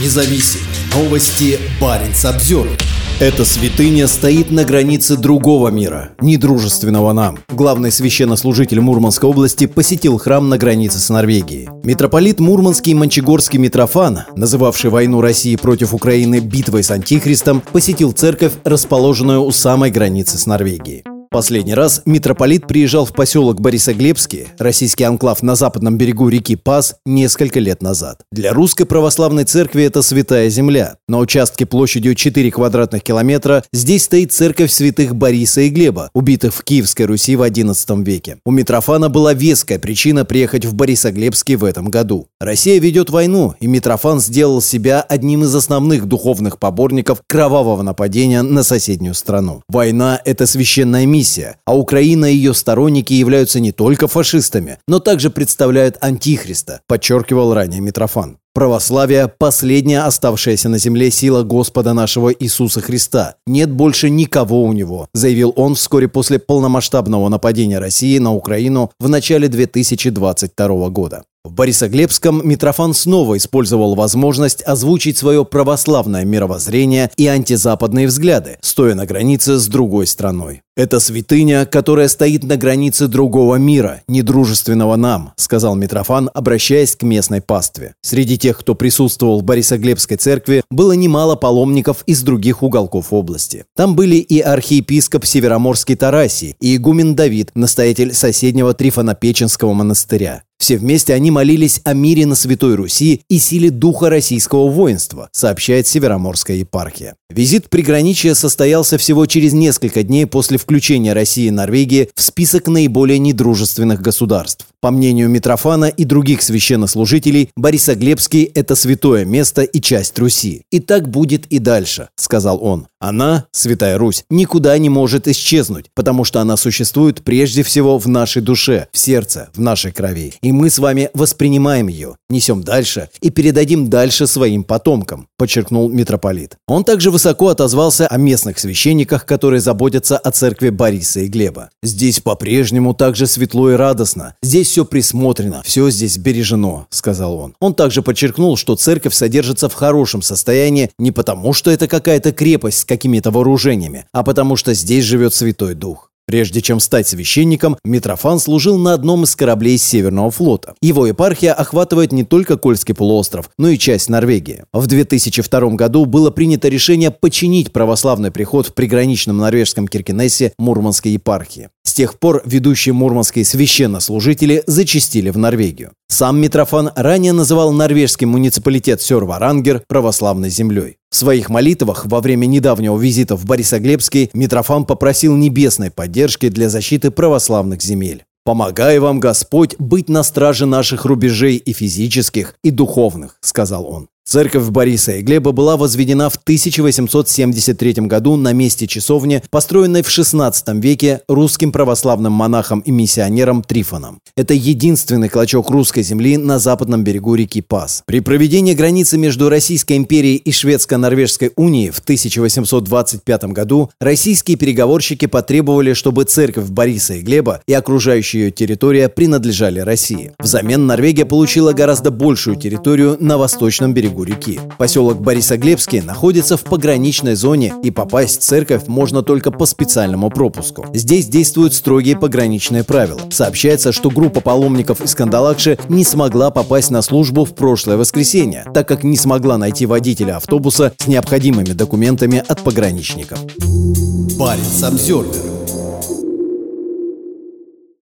независим. Новости Баренц обзор. Эта святыня стоит на границе другого мира, недружественного нам. Главный священнослужитель Мурманской области посетил храм на границе с Норвегией. Митрополит Мурманский и Манчегорский Митрофан, называвший войну России против Украины битвой с Антихристом, посетил церковь, расположенную у самой границы с Норвегией. Последний раз митрополит приезжал в поселок Борисоглебский, российский анклав на западном берегу реки Пас, несколько лет назад. Для русской православной церкви это святая земля. На участке площадью 4 квадратных километра здесь стоит церковь святых Бориса и Глеба, убитых в Киевской Руси в XI веке. У Митрофана была веская причина приехать в Борисоглебский в этом году. Россия ведет войну, и Митрофан сделал себя одним из основных духовных поборников кровавого нападения на соседнюю страну. Война – это священная миссия миссия, а Украина и ее сторонники являются не только фашистами, но также представляют антихриста, подчеркивал ранее Митрофан. Православие – последняя оставшаяся на земле сила Господа нашего Иисуса Христа. Нет больше никого у него, заявил он вскоре после полномасштабного нападения России на Украину в начале 2022 года. В Борисоглебском Митрофан снова использовал возможность озвучить свое православное мировоззрение и антизападные взгляды, стоя на границе с другой страной. «Это святыня, которая стоит на границе другого мира, недружественного нам», сказал Митрофан, обращаясь к местной пастве. Среди тех, кто присутствовал в Борисоглебской церкви, было немало паломников из других уголков области. Там были и архиепископ Североморский Тарасий, и игумен Давид, настоятель соседнего Трифонопеченского монастыря. Все вместе они молились о мире на Святой Руси и силе духа российского воинства, сообщает Североморская епархия. Визит приграничья состоялся всего через несколько дней после включения России и Норвегии в список наиболее недружественных государств. По мнению Митрофана и других священнослужителей, Борисоглебский – это святое место и часть Руси. И так будет и дальше, сказал он. Она, Святая Русь, никуда не может исчезнуть, потому что она существует прежде всего в нашей душе, в сердце, в нашей крови. И мы с вами воспринимаем ее, несем дальше и передадим дальше своим потомкам, подчеркнул митрополит. Он также высоко отозвался о местных священниках, которые заботятся о церкви Бориса и Глеба. Здесь по-прежнему также светло и радостно. Здесь все присмотрено, все здесь бережено», — сказал он. Он также подчеркнул, что церковь содержится в хорошем состоянии не потому, что это какая-то крепость с какими-то вооружениями, а потому что здесь живет Святой Дух. Прежде чем стать священником, Митрофан служил на одном из кораблей Северного флота. Его епархия охватывает не только Кольский полуостров, но и часть Норвегии. В 2002 году было принято решение починить православный приход в приграничном норвежском Киркенессе Мурманской епархии. С тех пор ведущие мурманские священнослужители зачастили в Норвегию. Сам Митрофан ранее называл норвежский муниципалитет Сёрварангер православной землей. В своих молитвах во время недавнего визита в Борисоглебский Митрофан попросил небесной поддержки для защиты православных земель. «Помогай вам, Господь, быть на страже наших рубежей и физических, и духовных», — сказал он. Церковь Бориса и Глеба была возведена в 1873 году на месте часовни, построенной в XVI веке русским православным монахом и миссионером Трифоном. Это единственный клочок русской земли на западном берегу реки Пас. При проведении границы между Российской империей и Шведско-Норвежской унией в 1825 году российские переговорщики потребовали, чтобы церковь Бориса и Глеба и окружающая ее территория принадлежали России. Взамен Норвегия получила гораздо большую территорию на восточном берегу реки. Поселок Борисоглебский находится в пограничной зоне, и попасть в церковь можно только по специальному пропуску. Здесь действуют строгие пограничные правила. Сообщается, что группа паломников из Кандалакши не смогла попасть на службу в прошлое воскресенье, так как не смогла найти водителя автобуса с необходимыми документами от пограничников. Парень Самсервер